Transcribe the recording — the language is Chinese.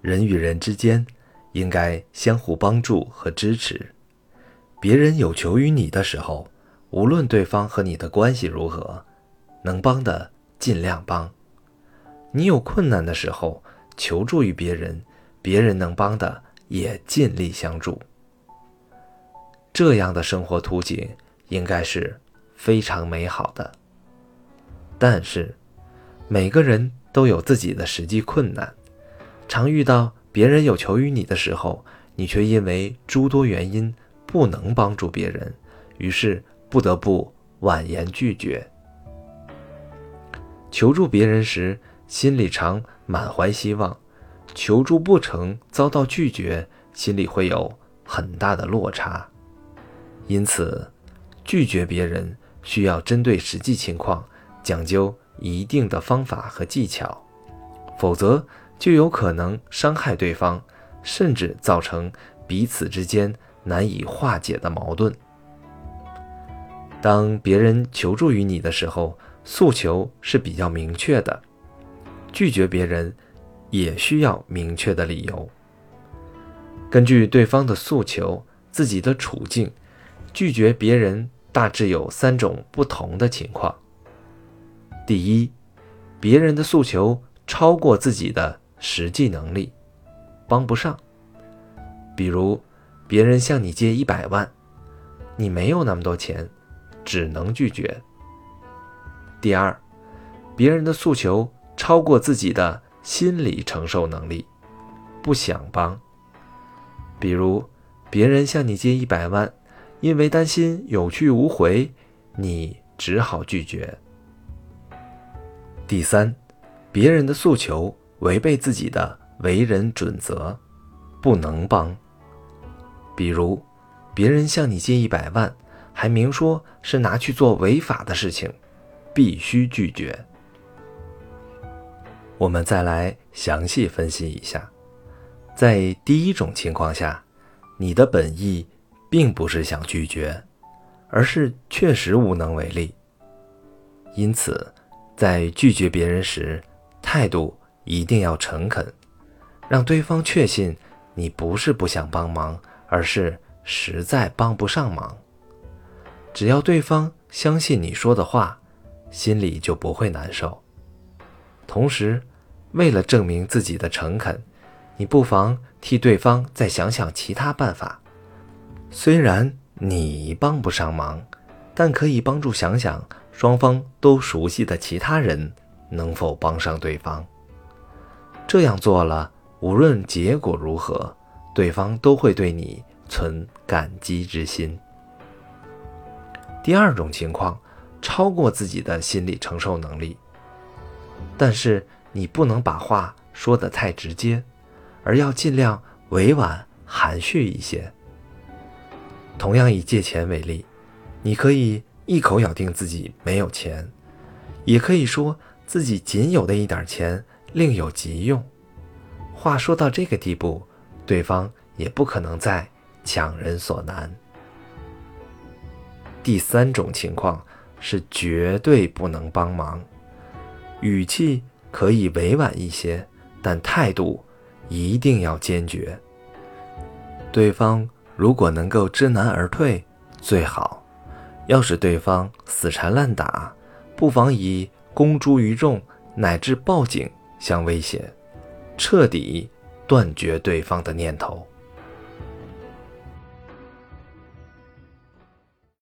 人与人之间应该相互帮助和支持。别人有求于你的时候，无论对方和你的关系如何，能帮的尽量帮；你有困难的时候，求助于别人，别人能帮的也尽力相助。这样的生活图景应该是非常美好的。但是，每个人都有自己的实际困难，常遇到别人有求于你的时候，你却因为诸多原因。不能帮助别人，于是不得不婉言拒绝。求助别人时，心里常满怀希望；求助不成，遭到拒绝，心里会有很大的落差。因此，拒绝别人需要针对实际情况，讲究一定的方法和技巧，否则就有可能伤害对方，甚至造成彼此之间。难以化解的矛盾。当别人求助于你的时候，诉求是比较明确的；拒绝别人也需要明确的理由。根据对方的诉求、自己的处境，拒绝别人大致有三种不同的情况。第一，别人的诉求超过自己的实际能力，帮不上。比如。别人向你借一百万，你没有那么多钱，只能拒绝。第二，别人的诉求超过自己的心理承受能力，不想帮。比如，别人向你借一百万，因为担心有去无回，你只好拒绝。第三，别人的诉求违背自己的为人准则，不能帮。比如，别人向你借一百万，还明说是拿去做违法的事情，必须拒绝。我们再来详细分析一下，在第一种情况下，你的本意并不是想拒绝，而是确实无能为力。因此，在拒绝别人时，态度一定要诚恳，让对方确信你不是不想帮忙。而是实在帮不上忙。只要对方相信你说的话，心里就不会难受。同时，为了证明自己的诚恳，你不妨替对方再想想其他办法。虽然你帮不上忙，但可以帮助想想双方都熟悉的其他人能否帮上对方。这样做了，无论结果如何。对方都会对你存感激之心。第二种情况，超过自己的心理承受能力，但是你不能把话说得太直接，而要尽量委婉含蓄一些。同样以借钱为例，你可以一口咬定自己没有钱，也可以说自己仅有的一点钱另有急用。话说到这个地步。对方也不可能再强人所难。第三种情况是绝对不能帮忙，语气可以委婉一些，但态度一定要坚决。对方如果能够知难而退最好，要是对方死缠烂打，不妨以公诸于众乃至报警相威胁，彻底。断绝对方的念头。